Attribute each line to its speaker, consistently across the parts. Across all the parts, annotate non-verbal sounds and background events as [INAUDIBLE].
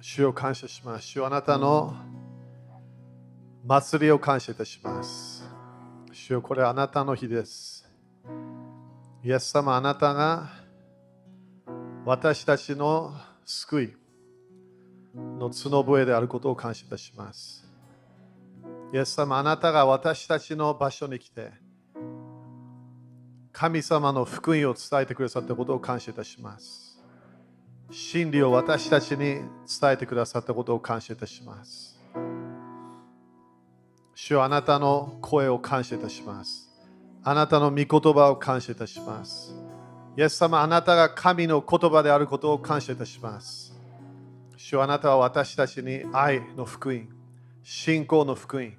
Speaker 1: 主を感謝します。主あなたの祭りを感謝いたします。主よこれあなたの日です。イエス様あなたが私たちの救いの角笛であることを感謝いたします。イエス様あなたが私たちの場所に来て神様の福音を伝えてくださったことを感謝いたします。真理を私たちに伝えてくださったことを感謝いたします。主はあなたの声を感謝いたします。あなたの御言葉を感謝いたします。イエス様、あなたが神の言葉であることを感謝いたします。主はあなたは私たちに愛の福音、信仰の福音、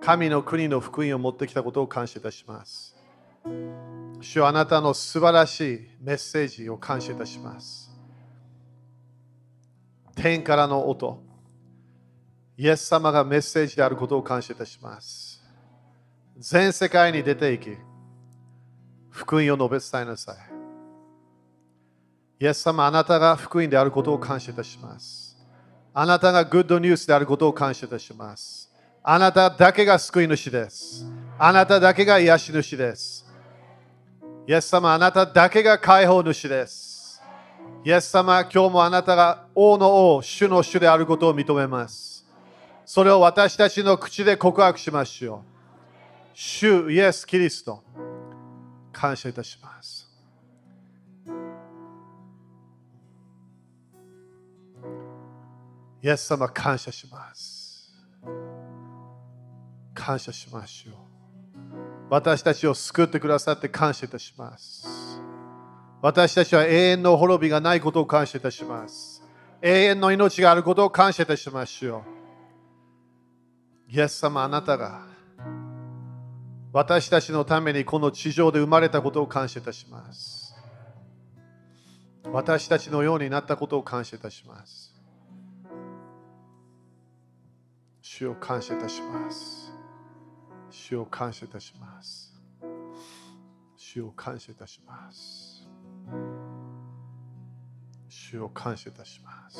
Speaker 1: 神の国の福音を持ってきたことを感謝いたします。主はあなたの素晴らしいメッセージを感謝いたします。天からの音、イエス様がメッセージであることを感謝いたします。全世界に出て行き、福音を述べ伝えなさい。イエス様、あなたが福音であることを感謝いたします。あなたがグッドニュースであることを感謝いたします。あなただけが救い主です。あなただけが癒し主です。イエス様、あなただけが解放主です。イエス様、今日もあなたが王の王、主の主であることを認めます。それを私たちの口で告白しましょう。主イエス・キリスト、感謝いたします。イエス様、感謝します。感謝しましょう。私たちを救ってくださって感謝いたします。私たちは永遠の滅びがないことを感謝いたします。永遠の命があることを感謝いたしましょう。イエス様、あなたが私たちのためにこの地上で生まれたことを感謝いたします。私たちのようになったことを感謝いたします。主を感謝いたします。主を感謝いたします。主を感謝いたします。主を感謝いたします。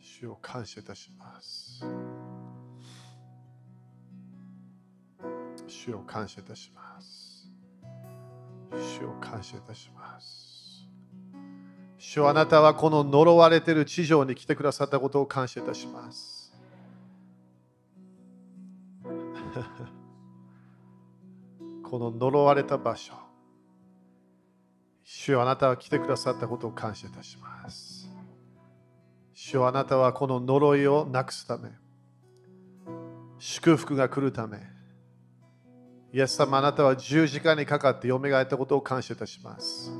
Speaker 1: 主を感謝いたします。主を感謝いたします。主を感謝いたします。主はあなたはこの呪われている地上に来てくださったことを感謝いたします。[LAUGHS] この呪われた場所、主はあなたは来てくださったことを感謝いたします。主はあなたはこの呪いをなくすため、祝福が来るため、イエス様あなたは十字架にかかって蘇ったことを感謝いたします。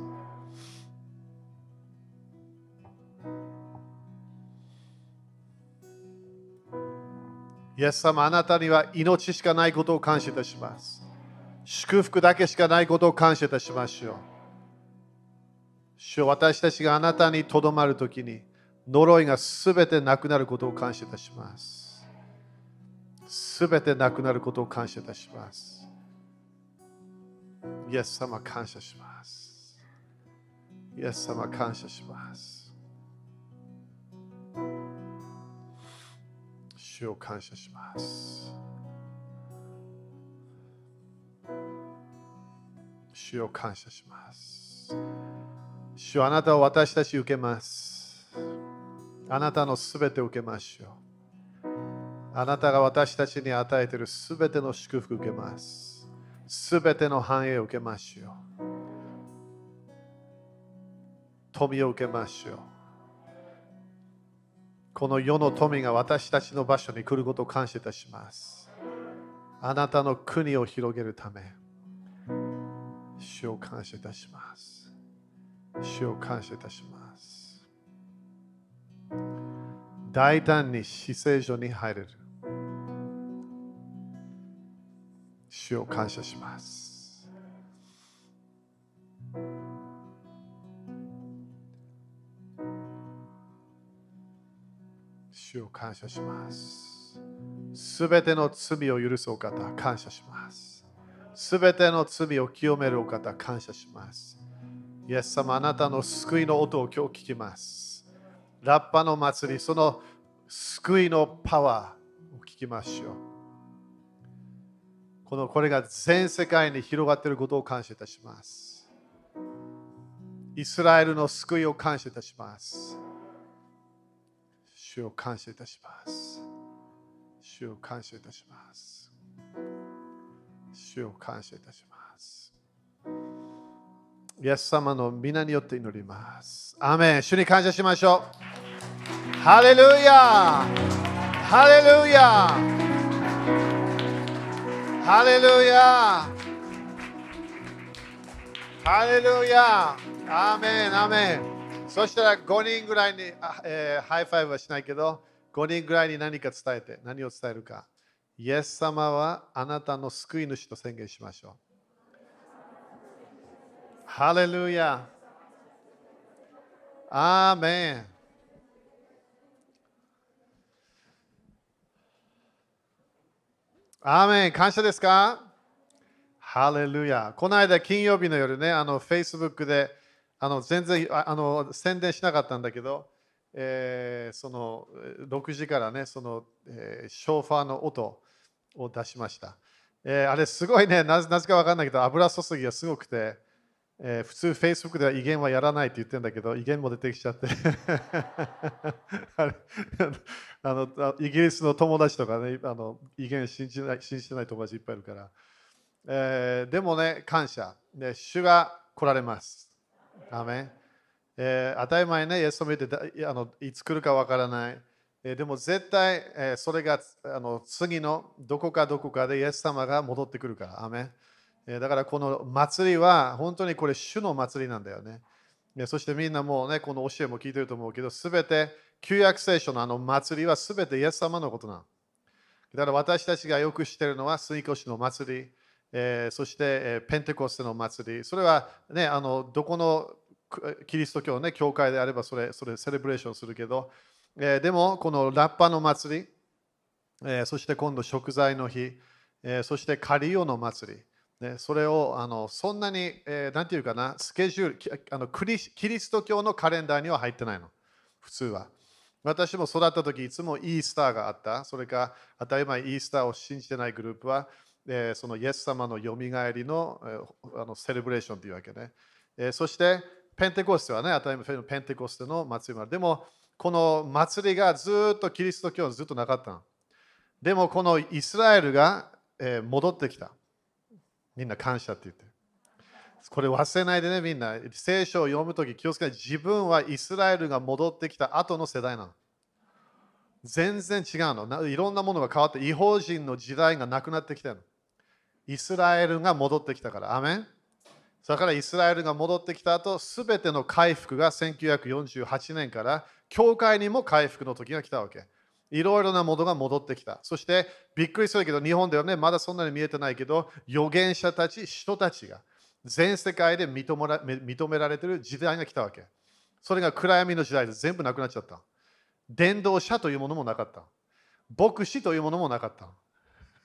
Speaker 1: イエス様あなたには命しかないことを感謝いたします。祝福だけしかないことを感謝いたしましょう。主よ私たちがあなたにとどまるときに呪いがすべてなくなることを感謝いたします。すべてなくなることを感謝いたします。イエス様感謝します。イエス様感謝します。主を感謝します。主を感謝します。主あなたを私たち受けます。あなたのすべてを受けましょう。あなたが私たちに与えているすべての祝福を受けます。すべての繁栄を受けましょう。富を受けましょう。この世の富が私たちの場所に来ることを感謝いたします。あなたの国を広げるため、主を感謝いたします。主を感謝いたします。大胆に死聖所に入れる。主を感謝します。主を感謝します。すべての罪を許すお方、感謝します。すべての罪を清めるお方、感謝します。イエス様、あなたの救いの音を今日聞きます。ラッパの祭り、その救いのパワーを聞きましょう。このこれが全世界に広がっていることを感謝いたします。イスラエルの救いを感謝いたします。主を感謝いたします。主を感謝いたします。主を感謝いたします。イエス様の皆によって祈ります。アメン主に感謝しましょう。ハレルヤハレルヤハレルヤハレルヤアメンアメンそしたら5人ぐらいに、えー、 high five はしないけど、5人ぐらいに何か伝えて、何を伝えるか。イエス様はあなたの救い主と宣言しましょう。ハレルヤ。アーメン。アーメン。感謝ですか?ハレルヤ。この間金曜日の夜ね、あの、Facebook で、あの全然あの宣伝しなかったんだけど、えー、その6時からね、その、えー、ショーファーの音を出しました。えー、あれすごいね、なぜか分かんないけど、油注ぎがすごくて、えー、普通 Facebook では威厳はやらないって言ってるんだけど、威厳も出てきちゃって [LAUGHS] [LAUGHS] あのイギリスの友達とかね、あの威厳信じない信じてない友達いっぱいいるから。えー、でもね、感謝、ね。主が来られます。アメえー、当たり前ね、イエス様言ってあのいつ来るかわからない。えー、でも絶対、えー、それがあの次のどこかどこかでイエス様が戻ってくるから。アメえー、だからこの祭りは本当にこれ主の祭りなんだよね。そしてみんなもうね、この教えも聞いてると思うけど、すべて旧約聖書のあの祭りはすべてイエス様のことなの。だから私たちがよく知ってるのは水越の祭り。え、そして、え、ペンテコステの祭り、それは、ね、あのどこのキリスト教のね、教会であればそれ、それセレブレーションするけど、え、でも、このラッパの祭り、え、そして今度食材の日、え、そしてカリオの祭り、ね、それをあのそんなに、えー、なんていうかな、スケジュールあのクリ、キリスト教のカレンダーには入ってないの、普通は。私も育った時いつもイースターがあった。それか当たり前イースターを信じてないグループはえそのイエス様のよみがえりの,、えあのセレブレーションというわけね。えそしてペンテコステはね、当たり前のペンテコステの祭りもある。でも、この祭りがずっとキリスト教はずっとなかったのでも、このイスラエルが、え戻ってきた。みんな感謝って言って。これ忘れないでね、みんな。聖書を読むとき気をつけて、自分はイスラエルが戻ってきた後の世代なの。全然違うの。いろんなものが変わって、違法人の時代がなくなってきたの。イスラエルが戻ってきたから。アメンだからイスラエルが戻ってきた後、すべての回復が1948年から教会にも回復の時が来たわけ。いろいろなものが戻ってきた。そしてびっくりするけど、日本ではね、まだそんなに見えてないけど、預言者たち、人たちが全世界で認めら認められている時代が来たわけ。それが暗闇の時代で全部なくなっちゃった。伝道者というものもなかった。牧師というものもなかった。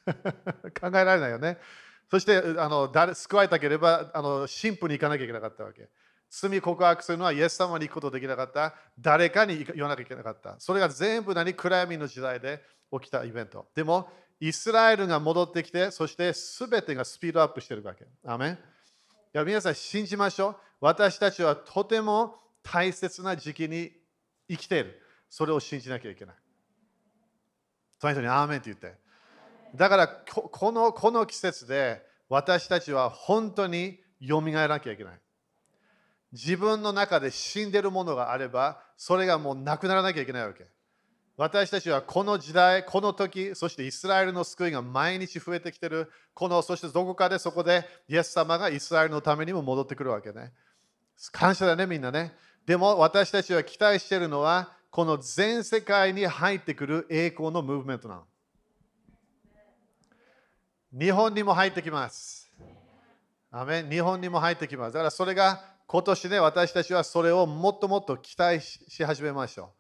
Speaker 1: [LAUGHS] 考えられないよね。そしてあの誰救われたければあの神父に行かなきゃいけなかったわけ。罪告白するのはイエス様に行くことできなかった。誰かに言わなきゃいけなかった。それが全部何暗闇の時代で起きたイベント。でも、イスラエルが戻ってきて、そして全てがスピードアップしてるわけ。アメンいや皆さん信じましょう。私たちはとても大切な時期に生きている。それを信じなきゃいけない。その人にアーメンって言って。だからこのこの季節で私たちは本当によみがえらなきゃいけない。自分の中で死んでるものがあれば、それがもうなくならなきゃいけないわけ。私たちはこの時代、この時、そしてイスラエルの救いが毎日増えてきてる。この、そしてどこかでそこでイエス様がイスラエルのためにも戻ってくるわけね。感謝だね、みんなね。でも私たちは期待しているのは、この全世界に入ってくる栄光のムーブメントなの。日本にも入ってきます。アメ日本にも入ってきます。だからそれが今年で私たちはそれをもっともっと期待し始めましょ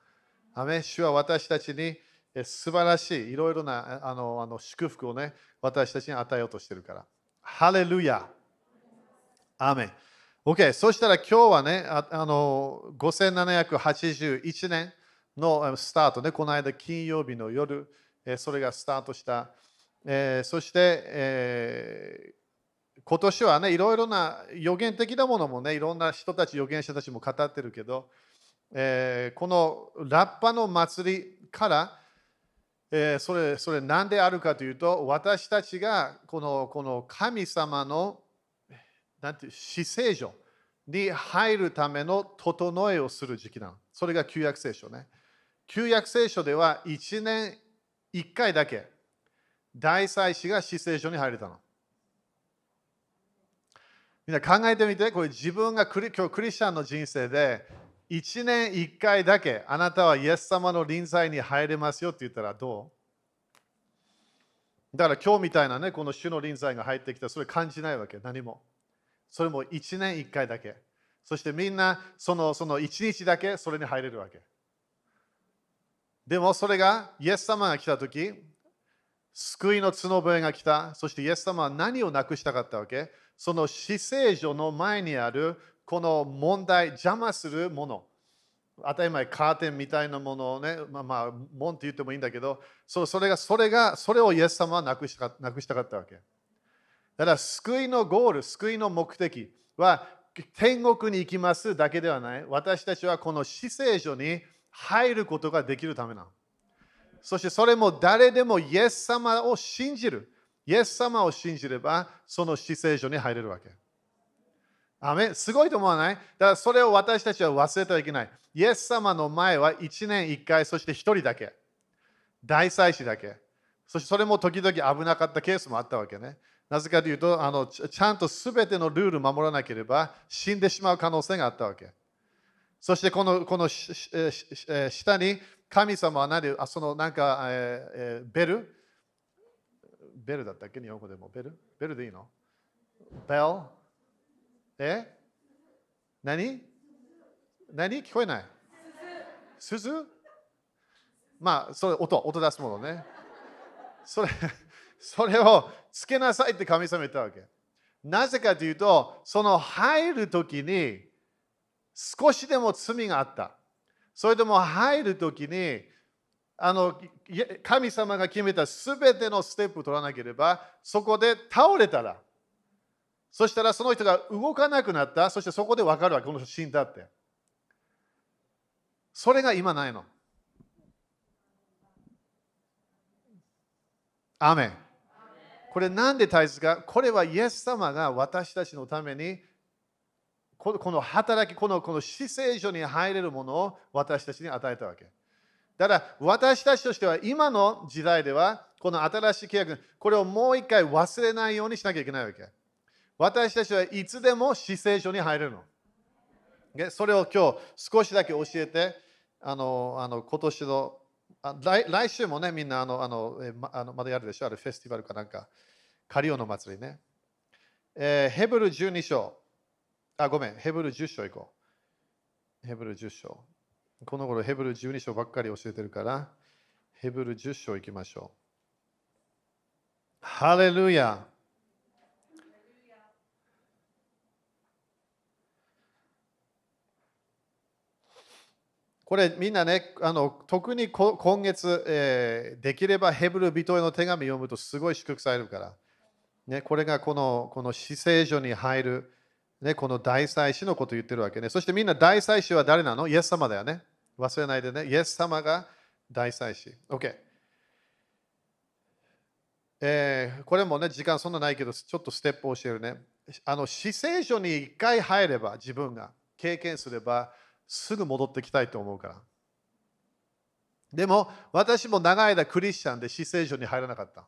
Speaker 1: う。アメ主は私たちに素晴らしいいろいろなあのあの祝福をね私たちに与えようとしてるから。ハレルヤアメ OK、そしたら今日はね、ああの5781年、のスタートね、この間金曜日の夜、それがスタートした。えー、そして、えー、今年はね、いろいろな予言的なものもね、いろんな人たち、預言者たちも語ってるけど、えー、このラッパの祭りから、えー、それ、それ何であるかというと、私たちがこのこの神様のなんて死聖所に入るための整えをする時期なの。それが旧約聖書ね。旧約聖書では1年1回だけ大祭司が死聖所に入れたの。みんな考えてみて、これ自分がクリ今日クリスチャンの人生で1年1回だけあなたはイエス様の臨在に入れますよって言ったらどう？だから今日みたいなね、この主の臨在が入ってきたらそれ感じないわけ、何も。それも1年1回だけ。そしてみんなそのその1日だけそれに入れるわけ。でもそれがイエス様が来たとき、救いの角笛が来た。そしてイエス様は何をなくしたかったわけ？その死聖所の前にあるこの問題、邪魔するもの。当たり前、カーテンみたいなものをね、まあまあ、門って言ってもいいんだけど、そそれが、それが、それをイエス様はなくしたなくしたかったわけ。だから、救いのゴール、救いの目的は、天国に行きますだけではない。私たちはこの死聖所に入ることができるためなの。そしてそれも誰でもイエス様を信じる。イエス様を信じれば、その死聖所に入れるわけ。アメすごいと思わない？だからそれを私たちは忘れてはいけない。イエス様の前は1年1回、そして1人だけ。大祭司だけ。そしてそれも時々危なかったケースもあったわけね。なぜかというと、あのちゃんと全てのルール守らなければ死んでしまう可能性があったわけ。そしてこのこの下に神様は何で、あそのなんか、えー、ベル？ベルだったっけ？日本語でも。ベル？ベルでいいの？ベル？え？何？何？聞こえない？鈴？まあ、それ音、音出すものね。それ、それをつけなさいって神様言ったわけ。なぜかというと、その入るときに少しでも罪があった。それでも入るときにあの神様が決めたすべてのステップを取らなければそこで倒れたらそしたらその人が動かなくなったそしてそこで分かるわけこの人死んだって。それが今ないの。アメン。これなんで大切か？これはイエス様が私たちのためにこの働き、このこの死聖所に入れるものを私たちに与えたわけ。だから私たちとしては今の時代ではこの新しい契約、これをもう一回忘れないようにしなきゃいけないわけ。私たちはいつでも死聖所に入れるの。それを今日少しだけ教えて、あのあの今年の来来週もね、みんなあのあのまあのまだやるでしょ、あるフェスティバルかなんか、カリオの祭りね。えー、ヘブル12章。あ、ごめん、ヘブル10章行こう。ヘブル10章。この頃ヘブル12章ばっかり教えてるから、ヘブル10章行きましょう。ハレルヤこれみんなね、あの特に今月、えー、できればヘブル人への手紙読むとすごい祝福されるから。ね、これがこのこの死聖所に入るね、この大祭司のことを言ってるわけね。そしてみんな大祭司は誰なの？イエス様だよね。忘れないでね。イエス様が大祭司。OK。えー、これもね、時間そんなないけど、ちょっとステップを教えるね。あの、死聖所に一回入れば、自分が経験すれば、すぐ戻ってきたいと思うから。でも、私も長い間クリスチャンで死聖所に入らなかった。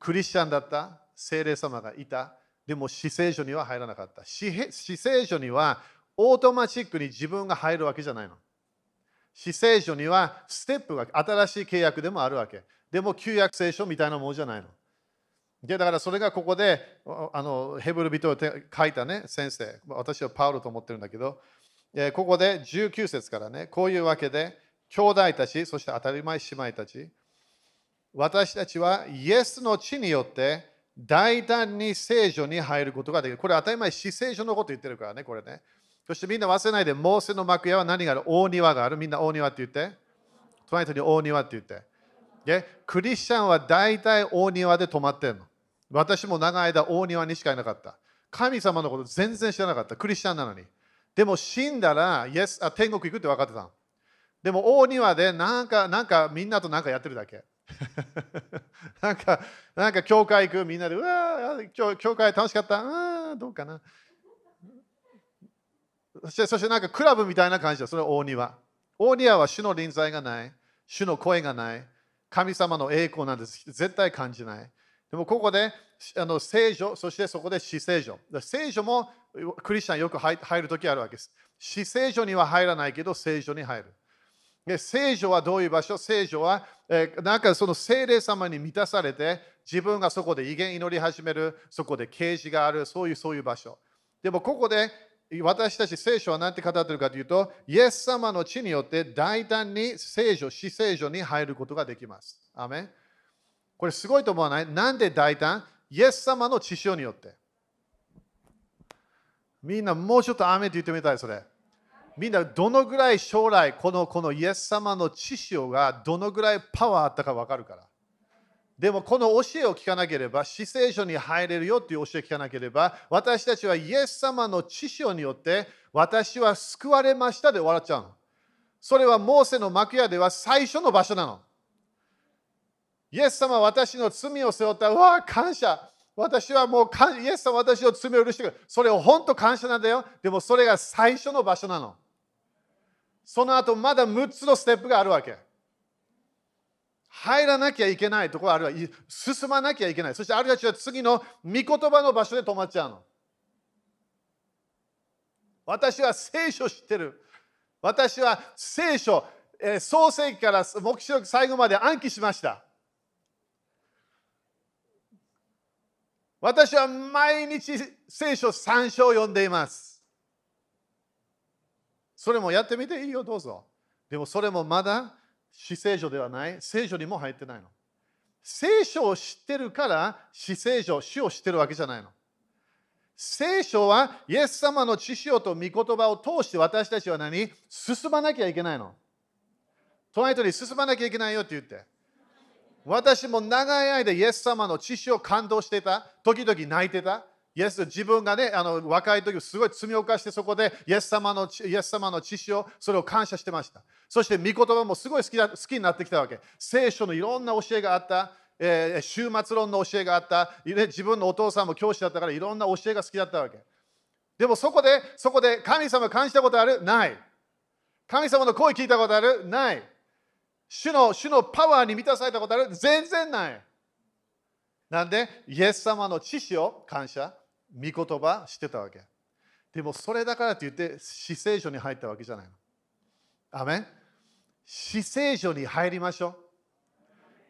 Speaker 1: クリスチャンだった、精霊様がいた。でも死聖所には入らなかった。死聖所にはオートマチックに自分が入るわけじゃないの。死聖所にはステップが新しい契約でもあるわけ。でも旧約聖書みたいなものじゃないの。でだからそれがここであのヘブル人を書いたね先生、私はパウロと思ってるんだけど、えここで19節からね、こういうわけで、兄弟たち、そして当たり前姉妹たち、私たちはイエスの地によって大胆に聖女に入ることができる。これ当たり前、死聖所のこと言ってるからね、これね。そしてみんな忘れないで、モーセの幕屋は何がある？大庭がある。みんな大庭って言って。隣に大庭って言って。でクリスチャンは大体大庭で泊まってんの。私も長い間大庭にしかいなかった。神様のこと全然知らなかった。クリスチャンなのに。でも死んだら、イエスあ天国行くって分かってたのでも大庭でなんかなんかみんなとなんかやってるだけ。[LAUGHS] なんか、なんか教会行く？みんなで、うわ教教会楽しかった。うん、どうかな。そして、そしてなんかクラブみたいな感じだ。それ大庭。大庭は主の臨在がない。主の声がない。神様の栄光なんです。絶対感じない。でもここであの聖女、そしてそこで死聖女。聖女もクリスチャンよく入るときあるわけです。死聖女には入らないけど、聖女に入る。で聖女はどういう場所？聖女は、えー、なんかその聖霊様に満たされて、自分がそこで威厳祈り始める、そこで啓示がある、そういうそういう場所。でもここで私たち聖書は何て語ってるかというと、イエス様の血によって大胆に聖女、死聖女に入ることができます。アメこれすごいと思わない？なんで大胆？イエス様の血潮によって。みんなもうちょっと雨って言ってみたい、それ。みんなどのぐらい将来このこのイエス様の知潮がどのぐらいパワーあったか分かるから。でもこの教えを聞かなければ、死聖書に入れるよっていう教えを聞かなければ、私たちはイエス様の知潮によって私は救われましたで笑っちゃうの。それはモーセの幕屋では最初の場所なの。イエス様は私の罪を背負った。うわ、感謝。私はもうイエス様私の罪を許してくれ。それを本当感謝なんだよ。でもそれが最初の場所なの。その後まだ6つのステップがあるわけ。入らなきゃいけないところあるわ。進まなきゃいけない。そしてあるいは次の御言葉の場所で止まっちゃうの。私は聖書知ってる。私は聖書、えー、創世記から目視録最後まで暗記しました。私は毎日聖書3章読んでいます。それもやってみていいよ、どうぞ。でもそれもまだ死聖書ではない、聖書にも入ってないの。聖書を知ってるから死聖書、死を知ってるわけじゃないの。聖書はイエス様の知識と御言葉を通して私たちは何？進まなきゃいけないの。隣人に進まなきゃいけないよって言って。私も長い間イエス様の知識を感動してた。時々泣いてた。イエス自分がね、あの若い時すごい罪を犯してそこでイエス様のイエス様の知識をそれを感謝してました。そして御言葉もすごい好きだ好きになってきたわけ。聖書のいろんな教えがあった。えー、終末論の教えがあった、自分のお父さんも教師だったからいろんな教えが好きだったわけ。でもそこで、そこで神様感じたことある？ない。神様の声聞いたことある？ない。主の主のパワーに満たされたことある？全然ない。なんで、イエス様の知識を感謝。御言葉してたわけ。でもそれだからといって死聖書に入ったわけじゃないの。アメン死聖書に入りましょ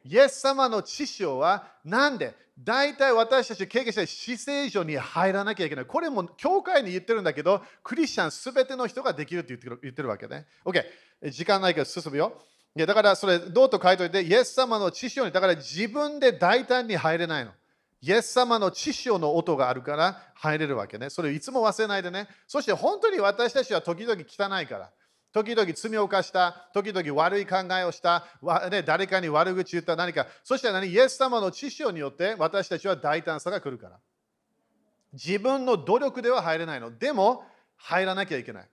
Speaker 1: う。イエス様の知識はなんで？大体私たち経験して死聖書に入らなきゃいけない。これも教会に言ってるんだけど、クリスチャンすべての人ができるって言ってる言ってるわけね。OK。時間ないから進むよ。いやだからそれどうと書いておいて、イエス様の知識にだから自分で大胆に入れないの。イエス様の知識の音があるから入れるわけね。それをいつも忘れないでね。そして本当に私たちは時々汚いから。時々罪を犯した、時々悪い考えをした、ね、誰かに悪口言った何か。そして何？イエス様の知識によって私たちは大胆さが来るから。自分の努力では入れないの。でも入らなきゃいけない。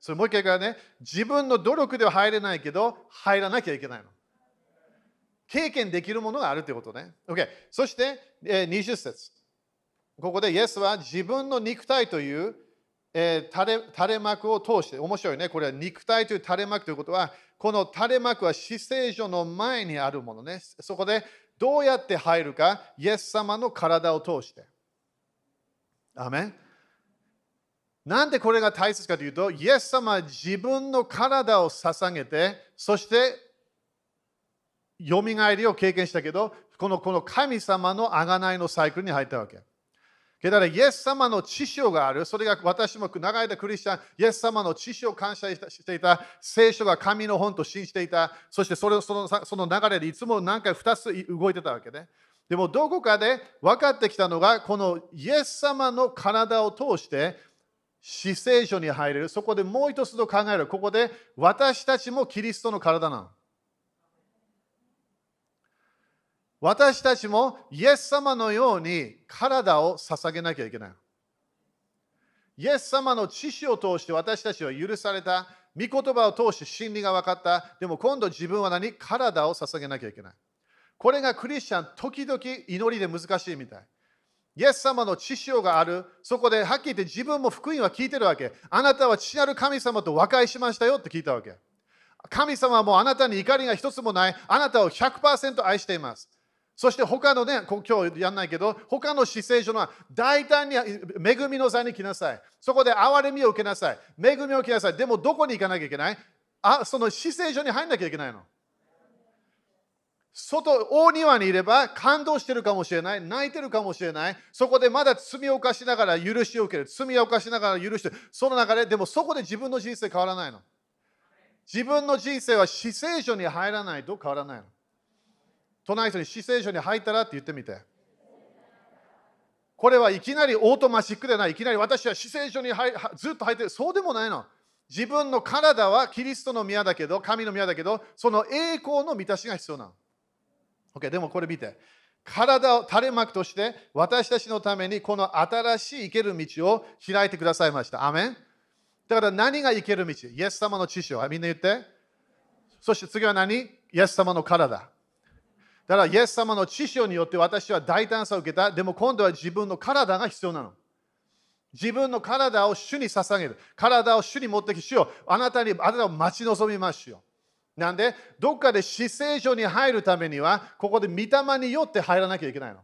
Speaker 1: それもう一回からね、自分の努力では入れないけど入らなきゃいけないの。経験できるものがあるということね。OK。そして、えー、20節。ここでイエスは自分の肉体という、えー、垂れ垂れ幕を通して、面白いね。これは肉体という垂れ幕ということは、この垂れ幕は死聖所の前にあるものね。そこでどうやって入るか、イエス様の体を通して。アメンなんでこれが大切かというと、イエス様は自分の体を捧げて、そしてよみがえりを経験したけど、このこの神様の贖いのサイクルに入ったわけ。だから、イエス様の知識がある。それが私も長い間クリスチャン、イエス様の知識を感謝していた。聖書が神の本と信じていた。そしてそれそのその流れでいつも何回2つ動いてたわけね。でもどこかで分かってきたのが、このイエス様の体を通して、死聖書に入れる。そこでもう一つと考える。ここで私たちもキリストの体なの。私たちもイエス様のように体を捧げなきゃいけない。イエス様の知識を通して私たちは許された。御言葉を通して真理が分かった。でも今度自分は何？体を捧げなきゃいけない。これがクリスチャン、時々祈りで難しいみたい。イエス様の知識がある。そこではっきり言って自分も福音は聞いてるわけ。あなたは父なる神様と和解しましたよって聞いたわけ。神様はもうあなたに怒りが一つもない。あなたを100%愛しています。そして他のね、今日やんないけど、他の姿勢上のは大胆に恵みの座に来なさい。そこで憐れみを受けなさい。恵みを受けなさい。でもどこに行かなきゃいけない？あその姿勢上に入んなきゃいけないの。外、大庭にいれば感動してるかもしれない、泣いてるかもしれない、そこでまだ罪を犯しながら許しを受ける、罪を犯しながら許して、その中で、でもそこで自分の人生変わらないの。自分の人生は死聖書に入らないと変わらないの。隣人に死聖書に入ったらって言ってみて。これはいきなりオートマチックでない、いきなり私は死聖書にずっと入ってる、そうでもないの。自分の体はキリストの宮だけど、神の宮だけど、その栄光の満たしが必要なの。OK、でもこれ見て。体を垂れ幕として私たちのためにこの新しい生ける道を開いてくださいました。アメンだから何が生ける道？イエス様の知識をみんな言って。そして次は何？イエス様の体。だからイエス様の知識によって私は大胆さを受けた。でも今度は自分の体が必要なの。自分の体を主に捧げる。体を主に持ってき、主ようあなたに、あなたを待ち望みますよ。なんで、どっかで死聖書に入るためには、ここで御霊によって入らなきゃいけないの。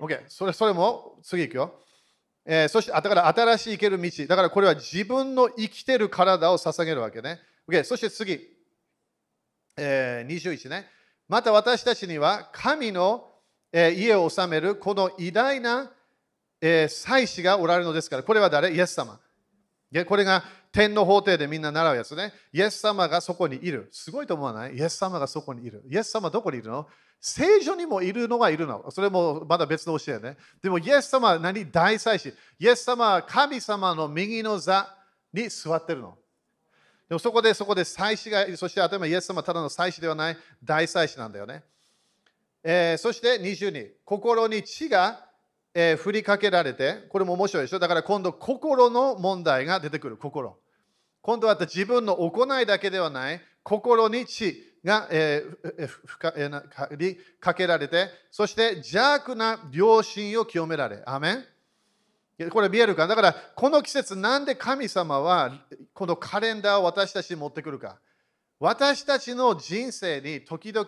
Speaker 1: OK、それそれも次いくよ。えー、そして、だから新しい生ける道。だからこれは自分の生きてる体を捧げるわけね。OK、そして次、えー、21ね。また私たちには神の、家を治めるこの偉大な、祭司がおられるのですから、これは誰？イエス様。これが天の法廷でみんな習うやつね。イエス様がそこにいる。すごいと思わない？イエス様がそこにいる。イエス様どこにいるの？聖女にもいるのがいるの。それもまだ別の教えね。でもイエス様は何？大祭司。イエス様は神様の右の座に座ってるの。でもそこでそこで祭司が。そして頭イエス様はただの祭司ではない大祭司なんだよね。えー、そして22。心に血がえー、振りかけられて、これも面白いでしょ？だから今度、心の問題が出てくる、心。今度は自分の行いだけではない、心に血が、えー、ふかえー、かけられて、そして邪悪な良心を清められ。アメンこれ見えるかだから、この季節、なんで神様はこのカレンダーを私たちに持ってくるか。私たちの人生に時々、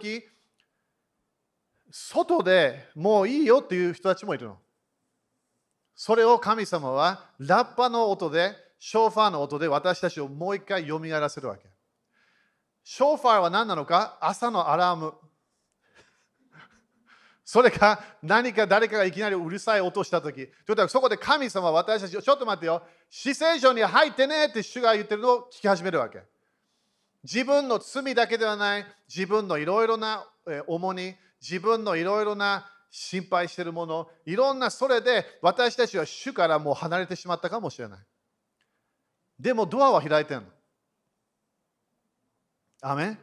Speaker 1: 外でもういいよっていう人たちもいるの。それを神様はラッパの音でショーファーの音で私たちをもう一回蘇らせるわけ。ショーファーは何なのか？朝のアラーム。それか何か誰かがいきなりうるさい音をしたとき、そこで神様は私たちをちょっと待ってよ、死聖書に入ってねって主が言ってるのを聞き始めるわけ。自分の罪だけではない、自分のいろいろな重荷、自分のいろいろな心配しているもの、いろんなそれで私たちは主からもう離れてしまったかもしれない。でもドアは開いてるの。アメ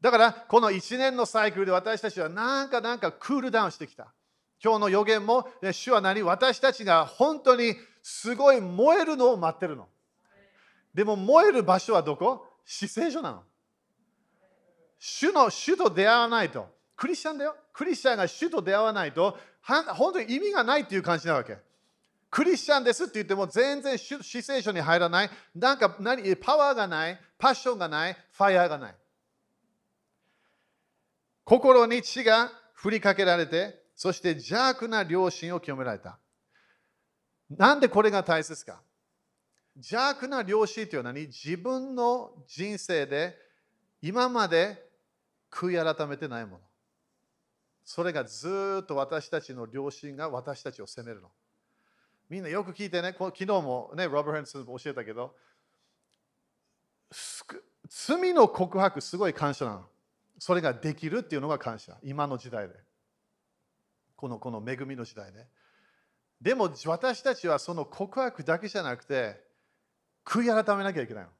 Speaker 1: だからこの1年のサイクルで私たちはなんかなんかクールダウンしてきた。今日の予言も主は何？私たちが本当にすごい燃えるのを待ってるの。でも燃える場所はどこ？死聖所なの。主の主と出会わないと。クリスチャンだよ。クリスチャンが主と出会わないと本当に意味がないっていう感じなわけ。クリスチャンですって言っても全然死聖書に入らない。なんか何？パワーがない、パッションがない、ファイヤーがない。心に血が振りかけられて、そして邪悪な良心を清められた。なんでこれが大切か邪悪な良心というのは自分の人生で今まで悔い改めてないもの。それがずっと私たちの良心が私たちを責めるの。みんなよく聞いてね、昨日もね、ロバーヘンスも教えたけど、罪の告白すごい感謝なの。それができるっていうのが感謝。今の時代で。このこの恵みの時代ね。でも私たちはその告白だけじゃなくて、悔い改めなきゃいけないの。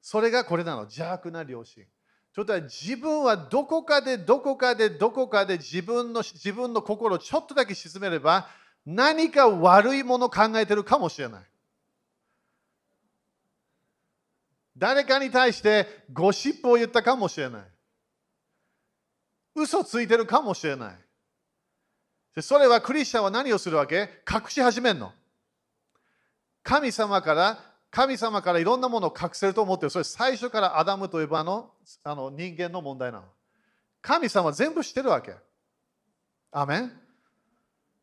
Speaker 1: それがこれなの、邪悪な良心。ちょっと自分はどこかでどこかでどこかで自分の自分の心をちょっとだけ沈めれば何か悪いものを考えてるかもしれない。誰かに対してゴシップを言ったかもしれない。嘘ついてるかもしれない。それはクリスチャンは何をするわけ？隠し始めるの。神様から神様からいろんなものを隠せると思ってる。それ最初からアダムとエヴァのあの人間の問題なの。神様は全部知ってるわけ。アメン？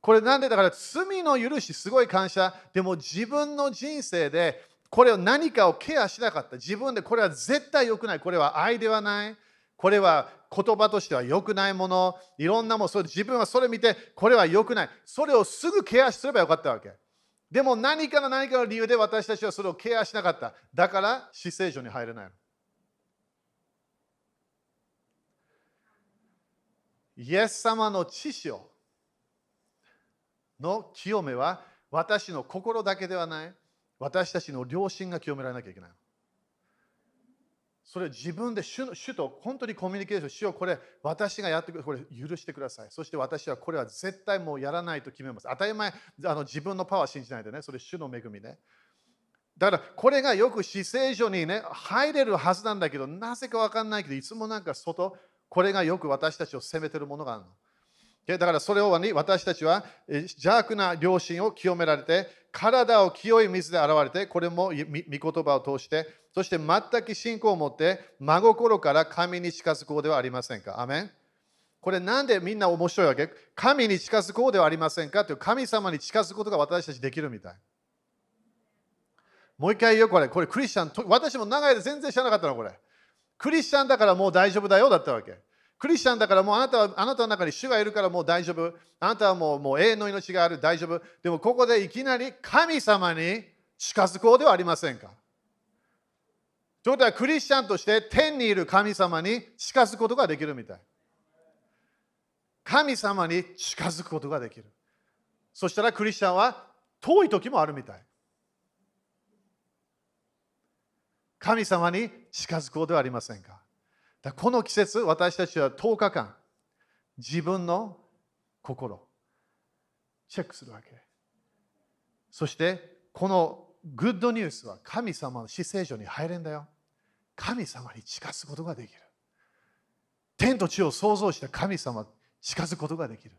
Speaker 1: これなんで？だから罪の許しすごい感謝。でも自分の人生でこれを何かをケアしなかった。自分でこれは絶対良くない。これは愛ではない。これは言葉としては良くないもの。いろんなもの。それ自分はそれ見て、これは良くない。それをすぐケアすればよかったわけ。でも何かの何かの理由で私たちはそれをケアしなかった。だから死聖所に入れない。イエス様の知識の清めは私の心だけではない。私たちの良心が清められなきゃいけない。それ自分で主主と本当にコミュニケーションしよう。これ私がやってくれ、これ許してください。そして私はこれは絶対もうやらないと決めます。当たり前、あの自分のパワー信じないでね。それ主の恵みね。だからこれがよく死聖所にね、入れるはずなんだけど、なぜかわかんないけど、いつもなんか外、これがよく私たちを責めてるものがあるの。だからそれを私たちは邪悪な良心を清められて、体を清い水で洗われて、これも御言葉を通して、そして全く信仰を持って真心から神に近づこうではありませんか？アメンこれなんでみんな面白いわけ？神に近づこうではありませんか？という神様に近づくことが私たちできるみたい。もう一回言うよこれ、これクリスチャン、私も長い間全然知らなかったのこれ。クリスチャンだからもう大丈夫だよだったわけ。クリスチャンだからもうあなたはあなたの中に主がいるからもう大丈夫。あなたはもうもう永遠の命がある、大丈夫。でもここでいきなり神様に近づこうではありませんか？ということはクリスチャンとして天にいる神様に近づくことができるみたい。神様に近づくことができる。そしたらクリスチャンは遠い時もあるみたい。神様に近づこうではありませんか？だこの季節、私たちは10日間、自分の心、チェックするわけ。そして、このグッドニュースは神様の死聖所に入れんだよ。神様に近づくことができる。天と地を創造した神様近づくことができる。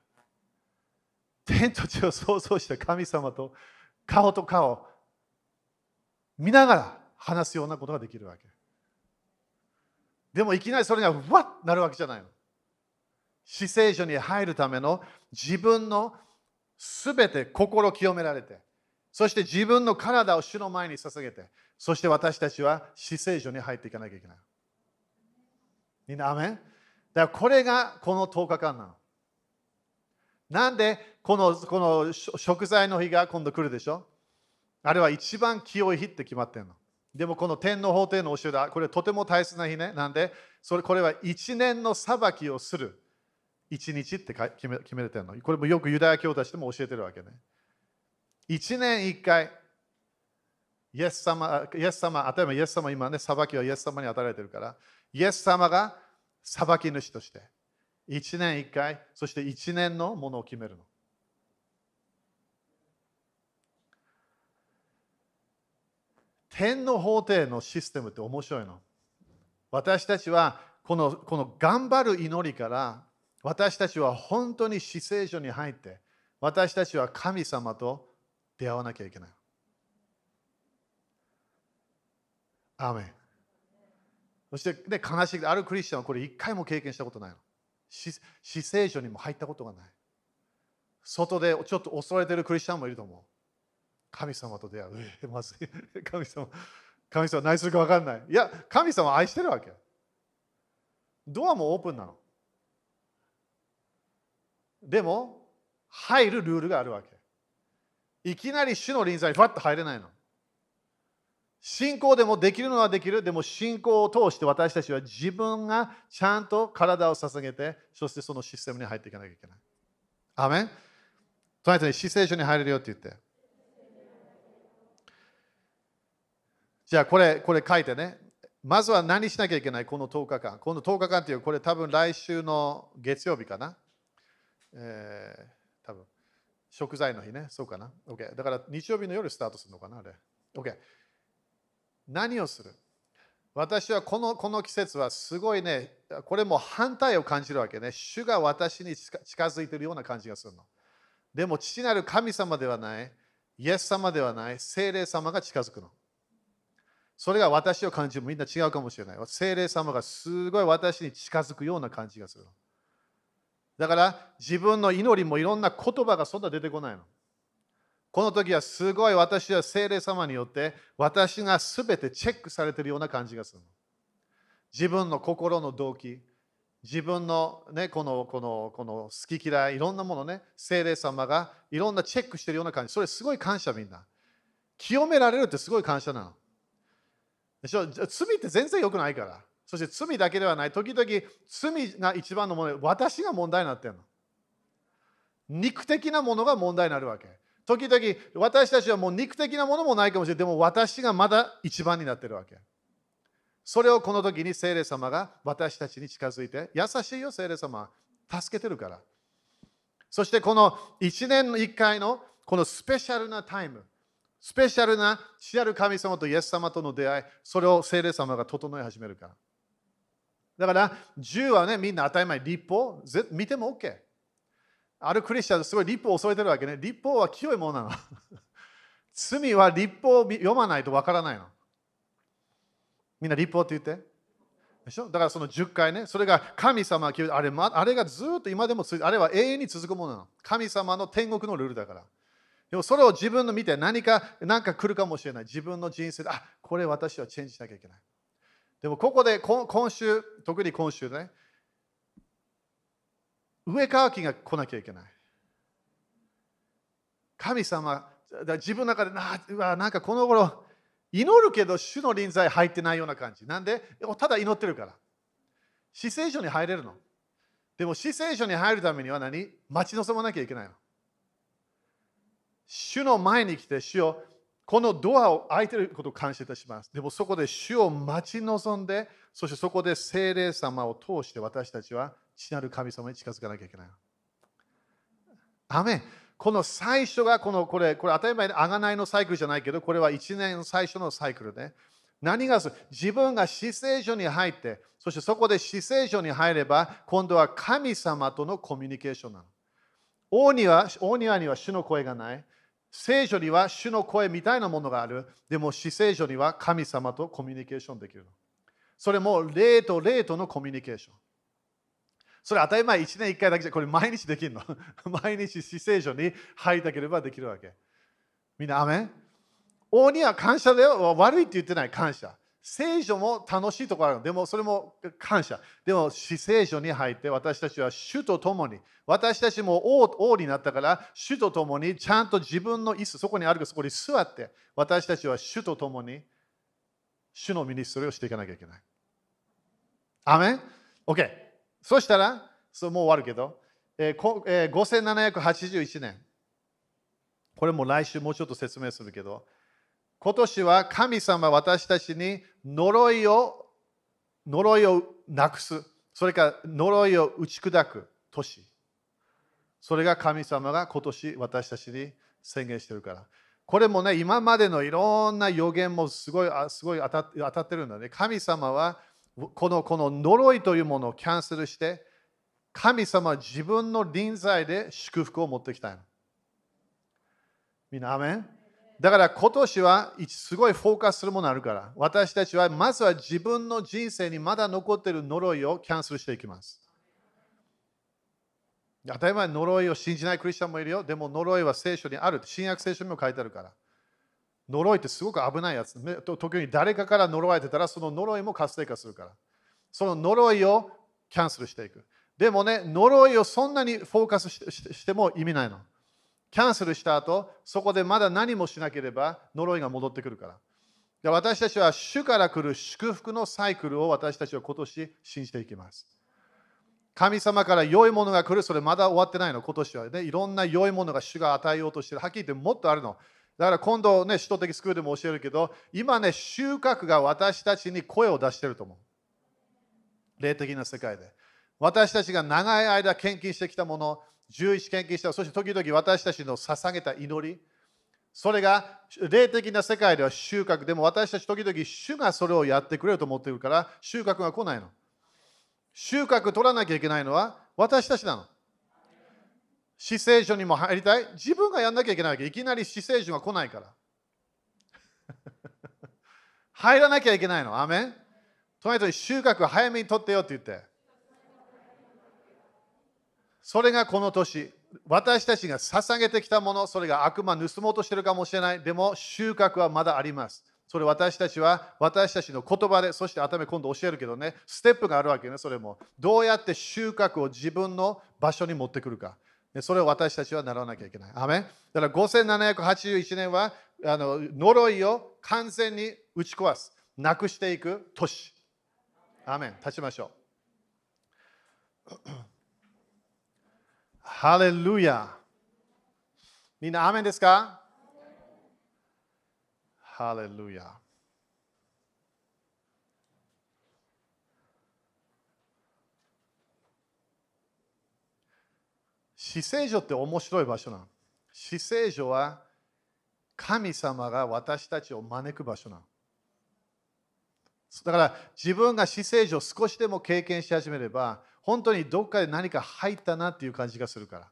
Speaker 1: 天と地を創造した神様と顔と顔見ながら話すようなことができるわけ。でもいきなりそれがわっなるわけじゃないの。死聖所に入るための自分のすべて心清められて、そして自分の体を主の前に捧げて、そして私たちは死聖所に入っていかなきゃいけない。みんな、アメン？だからこれがこの10日間なの。なんでこのこの食材の日が今度来るでしょ？あれは一番清い日って決まってるの。でもこの天皇法廷の教えだ、これとても大切な日ね。なんで、それこれは一年の裁きをする一日って決め決めてるの。これもよくユダヤ教たちでも教えてるわけね。一年一回、イエス様、イエス様、例えばイエス様今ね、裁きはイエス様に与えられてるから、イエス様が裁き主として、一年一回、そして一年のものを決めるの。天の法廷のシステムって面白いの。私たちはこのこの頑張る祈りから私たちは本当に死聖所に入って私たちは神様と出会わなきゃいけない。アーメンそしてで悲しいあるクリスチャンはこれ一回も経験したことないの。死聖所にも入ったことがない。外でちょっと恐れてるクリスチャンもいると思う。神様と出会う。えまずい。[LAUGHS] 神様、神様何するか分かんない。いや、神様愛してるわけ。ドアもオープンなの。でも、入るルールがあるわけ。いきなり主の臨在にふわっと入れないの。信仰でもできるのはできる。でも信仰を通して私たちは自分がちゃんと体を捧げて、そしてそのシステムに入っていかなきゃいけない。アメン隣人に死聖書に入れるよって言って。じゃあこれ、これ書いてね。まずは何しなきゃいけない？この10日間。この10日間っていう、これ多分来週の月曜日かな。えー、多分食材の日ね。そうかな。OK。だから日曜日の夜スタートするのかなあれ。OK。何をする？私はこのこの季節はすごいね、これも反対を感じるわけね。主が私に近づいているような感じがするの。でも父なる神様ではない、イエス様ではない、精霊様が近づくの。それが私を感じるみんな違うかもしれない。精霊様がすごい私に近づくような感じがする。だから自分の祈りもいろんな言葉がそんな出てこないの。この時はすごい私は精霊様によって私が全てチェックされているような感じがする。自分の心の動機、自分の,、ね、このこのこの好き嫌い、いろんなものね、精霊様がいろんなチェックしているような感じ。それすごい感謝みんな。清められるってすごい感謝なの。でしょ？罪って全然良くないから。そして罪だけではない。時々罪が一番のもの、私が問題になってるの。肉的なものが問題になるわけ。時々私たちはもう肉的なものもないかもしれない。でも私がまだ一番になってるわけ。それをこの時に聖霊様が私たちに近づいて、優しいよ、聖霊様。助けてるから。そしてこの1年の1回のこのスペシャルなタイム、スペシャルな知ある神様とイエス様との出会い、それを聖霊様が整え始めるから。だから、銃はね、みんな当たり前、立法、見ても OK。あるクリスチャンすごい立法を恐れてるわけね。立法は清いものなの。[LAUGHS] 罪は立法を読まないとわからないの。みんな立法って言って。でしょ？だからその10回ね、それが神様あれ、あれがずっと今でもあれは永遠に続くものなの。神様の天国のルールだから。でもそれを自分の見て何か何か来るかもしれない。自分の人生で、あこれ私はチェンジしなきゃいけない。でもここで今週、特に今週ね、上川きが来なきゃいけない。神様、自分の中でなうわなんかこの頃祈るけど主の臨在入ってないような感じ。なんで？ただ祈ってるから。死聖所に入れるの。でも死聖所に入るためには何？待ち望まなきゃいけないの。主の前に来て、主をこのドアを開いていることを感謝いたします。でもそこで主を待ち望んで、そしてそこで精霊様を通して私たちは父なる神様に近づかなきゃいけない。アメこの最初がこのこれ、これ当たり前にあがないのサイクルじゃないけど、これは1年最初のサイクルで、何がす自分が死聖所に入って、そしてそこで死聖所に入れば、今度は神様とのコミュニケーションなの。大庭大庭には主の声がない。聖書には主の声みたいなものがある。でも死聖書には神様とコミュニケーションできるの。それも霊と霊とのコミュニケーション。それ当たり前1年1回だけじゃこれ毎日できるの。[LAUGHS] 毎日死聖書に入りたければできるわけ。みんな、アメン？王には感謝だよ。悪いって言ってない感謝。聖書も楽しいところあるでもそれも感謝。でも死聖書に入って私たちは主と共に、私たちも王王になったから主と共にちゃんと自分の椅子、そこにあるかそこに座って私たちは主と共に主のミニストリをしていかなきゃいけない。アメン ?OK。そしたら、そもう終わるけど、えーえー、5781年。これも来週もうちょっと説明するけど、今年は神様私たちに呪いを呪いをなくす。それから呪いを打ち砕く年。それが神様が今年私たちに宣言してるから。これもね、今までのいろんな予言もすごいすごい当た当たってるんだね。神様はこのこの呪いというものをキャンセルして、神様は自分の臨在で祝福を持ってきたいの。みんな、アメン？だから今年はすごいフォーカスするものあるから、私たちはまずは自分の人生にまだ残っている呪いをキャンセルしていきます。当たり前呪いを信じないクリスチャンもいるよ。でも呪いは聖書にある。新約聖書にも書いてあるから。呪いってすごく危ないやつ。時に誰かから呪われてたら、その呪いも活性化するから。その呪いをキャンセルしていく。でもね、呪いをそんなにフォーカスしても意味ないの。キャンセルした後、そこでまだ何もしなければ呪いが戻ってくるから。で私たちは主から来る祝福のサイクルを私たちは今年信じていきます。神様から良いものが来る、それまだ終わってないの、今年は。ね、いろんな良いものが主が与えようとしてる。はっきり言ってもっとあるの。だから今度ね、首都的スクールでも教えるけど、今ね、収穫が私たちに声を出してると思う。霊的な世界で。私たちが長い間献金してきたもの、11献金した、そして時々私たちの捧げた祈り、それが霊的な世界では収穫でも私たち時々主がそれをやってくれると思っているから収穫が来ないの。収穫取らなきゃいけないのは私たちなの。死聖所にも入りたい自分がやんなきゃいけないわけ。いきなり死聖所が来ないから。[LAUGHS] 入らなきゃいけないの。アメンとにかく収穫早めに取ってよって言って。それがこの年。私たちが捧げてきたもの、それが悪魔盗もうとしているかもしれない。でも収穫はまだあります。それ私たちは私たちの言葉で、そして頭今度教えるけどね、ステップがあるわけね、それも。どうやって収穫を自分の場所に持ってくるか。それを私たちは習わなきゃいけない。アメだから5781年はあの呪いを完全に打ち壊す、なくしていく年。アメン立ちましょう。ハレルヤみんな、アメンですか?ハレルヤ死聖所って面白い場所なの。死聖所は神様が私たちを招く場所なの。だから自分が死聖所を少しでも経験し始めれば本当にどっかで何か入ったなっていう感じがするから。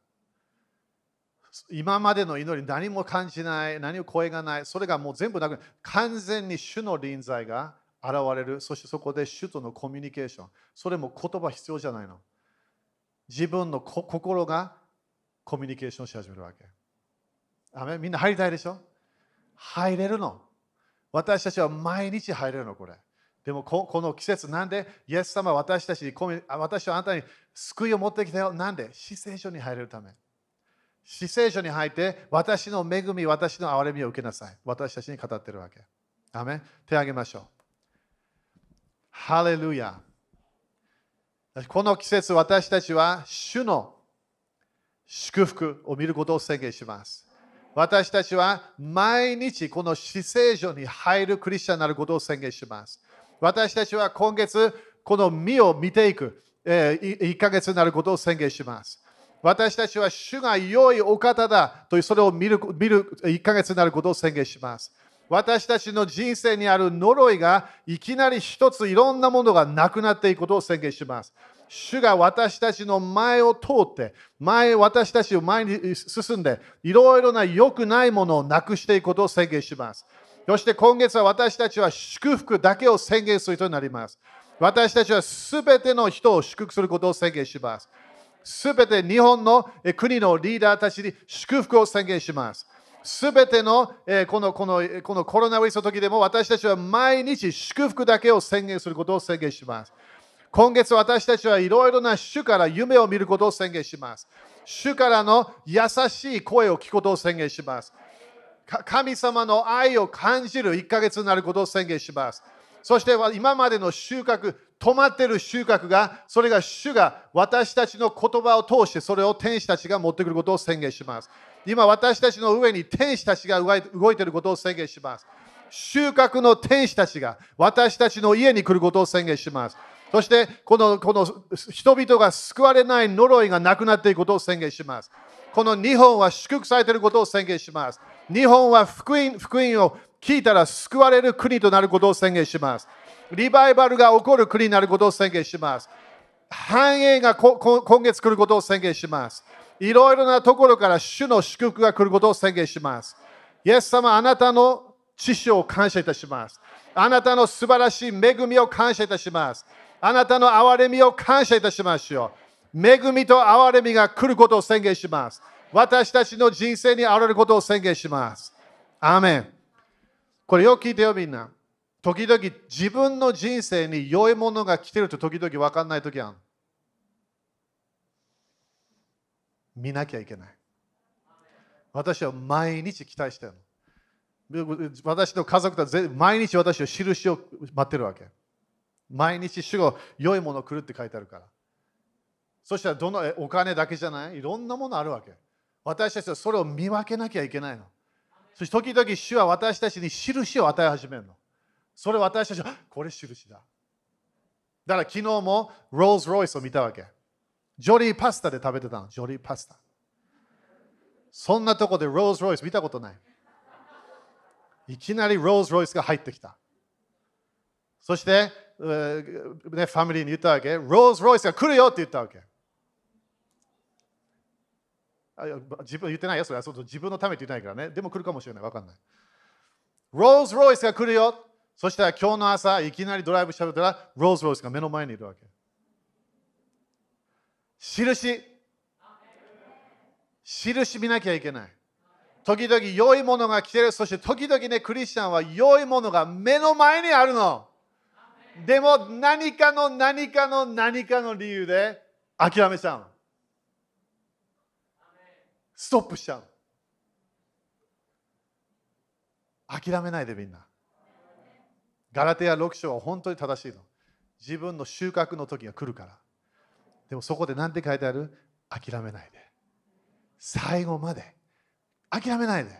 Speaker 1: 今までの祈り何も感じない、何も声がない、それがもう全部なく完全に主の臨在が現れる、そしてそこで主とのコミュニケーション、それも言葉必要じゃないの。自分の心がコミュニケーションし始めるわけ。あめみんな入りたいでしょ？入れるの。私たちは毎日入れるの、これ。でもこの季節、なんでイエス様は私たちに、私はあなたに救いを持ってきたよ。なんで？死聖所に入れるため。死聖所に入って、私の恵み、私の憐れみを受けなさい。私たちに語ってるわけ。アメ手を挙げましょう。ハレルヤ。この季節、私たちは主の祝福を見ることを宣言します。私たちは毎日この死聖所に入るクリスチャンになることを宣言します。私たちは今月、この実を見ていく、えー、1ヶ月になることを宣言します。私たちは主が良いお方だというそれを見る見る1ヶ月になることを宣言します。私たちの人生にある呪いがいきなり一ついろんなものがなくなっていくことを宣言します。主が私たちの前を通って、前、私たちを前に進んで、いろいろな良くないものをなくしていくことを宣言します。そして今月は私たちは祝福だけを宣言する人になります。私たちはすべての人を祝福することを宣言します。すべて日本の国のリーダーたちに祝福を宣言します。すべてのこのこのこのコロナウイルスの時でも私たちは毎日祝福だけを宣言することを宣言します。今月私たちはいろいろな主から夢を見ることを宣言します。主からの優しい声を聞くことを宣言します。神様の愛を感じる1ヶ月になることを宣言します。そして今までの収穫、止まっている収穫が、それが主が私たちの言葉を通してそれを天使たちが持ってくることを宣言します。今私たちの上に天使たちが動いていることを宣言します。収穫の天使たちが私たちの家に来ることを宣言します。そしてこのこの人々が救われない呪いがなくなっていくことを宣言します。この日本は祝福されていることを宣言します。日本は福音福音を聞いたら救われる国となることを宣言します。リバイバルが起こる国になることを宣言します。繁栄が今月来ることを宣言します。いろいろなところから主の祝福が来ることを宣言します。イエス様、あなたの知識を感謝いたします。あなたの素晴らしい恵みを感謝いたします。あなたの憐れみを感謝いたしますよ。恵みと憐れみが来ることを宣言します。私たちの人生に現れることを宣言します。アーメン。これよく聞いてよ、みんな。時々自分の人生に良いものが来てると時々分かんない時ある。見なきゃいけない。私は毎日期待してるの。私の家族と毎日私は印を待ってるわけ。毎日主が良いもの来るって書いてあるから。そしたらどのお金だけじゃない？いろんなものあるわけ。私たちはそれを見分けなきゃいけないの。そして時々主は私たちに印を与え始めるの。それ私たちは、これ印だ。だから昨日もローズ・ロイスを見たわけ。ジョリーパスタで食べてたの。ジョリーパスタ。そんなとこでローズ・ロイス見たことない。いきなりローズ・ロイスが入ってきた。そして、ね、ファミリーに言ったわけ。ローズ・ロイスが来るよって言ったわけ。自分は言ってないよ、それは自分のためって言ってないからね。でも来るかもしれない、わかんない。ローズ・ロイスが来るよ。そしたら今日の朝、いきなりドライブしゃべったら、ローズ・ロイスが目の前にいるわけ。印。印見なきゃいけない。時々良いものが来てる。そして時々ね、クリスチャンは良いものが目の前にあるの。でも何かの何かの何かの理由で諦めちゃう。ストップしちゃう。諦めないでみんな。ガラテア6章は本当に正しいの。自分の収穫の時が来るから。でもそこで何て書いてある？諦めないで。最後まで。諦めないで。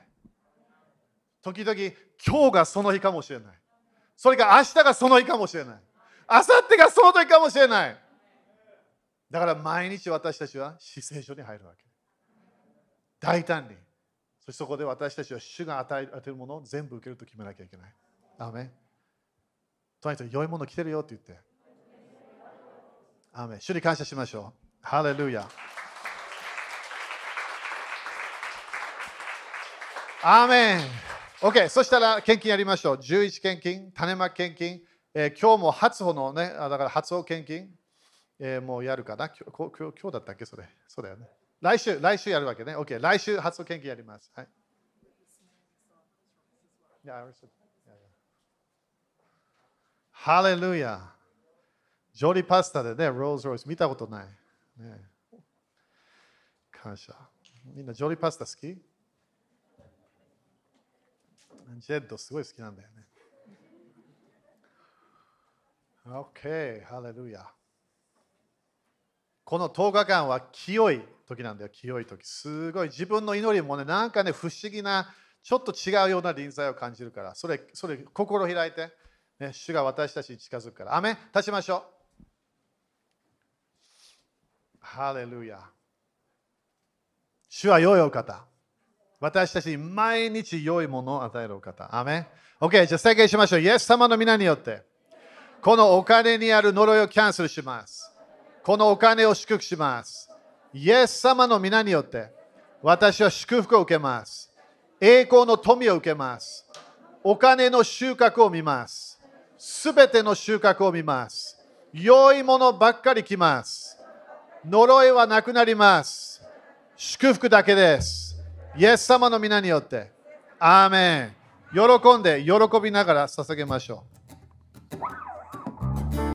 Speaker 1: 時々今日がその日かもしれない。それが明日がその日かもしれない。明後日がその時かもしれない。だから毎日私たちは死聖書に入るわけ。大胆に。そしてそこで私たちは主が与えているものを全部受けると決めなきゃいけない。アメとにかく良いもの来てるよって言って。アメ主に感謝しましょう。ハレルヤ。アーメン OK、そしたら献金やりましょう。11献金、種まき献金、えー、今日も初歩のね、だから初歩献金、えー、もうやるかな今日今日今日だったっけ？それ。そうだよね。来週、来週やるわけね。OK、来週初歩献金やります。はい。ハレルヤ。ジョリパスタでね、ローズロイス見たことない。ね、感謝。みんなジョリパスタ好き？ジェットすごい好きなんだよね。OK、ハレルヤ。この10日間は清い時なんだよ、清い時。すごい自分の祈りもね、なんかね、不思議な、ちょっと違うような臨在を感じるから、それ、それ心開いて、ね、主が私たちに近づくから。アメ立ちましょう。ハレルヤ。主は良いお方。私たちに毎日良いものを与えるお方。アメ ?OK、じゃあ宣言しましょう。イエス様の皆によって、このお金にある呪いをキャンセルします。このお金を祝福します。イエス様の皆によって、私は祝福を受けます。栄光の富を受けます。お金の収穫を見ます。すべての収穫を見ます。良いものばっかり来ます。呪いはなくなります。祝福だけです。イエス様の皆によって。アーメン。喜んで、喜びながら捧げましょう。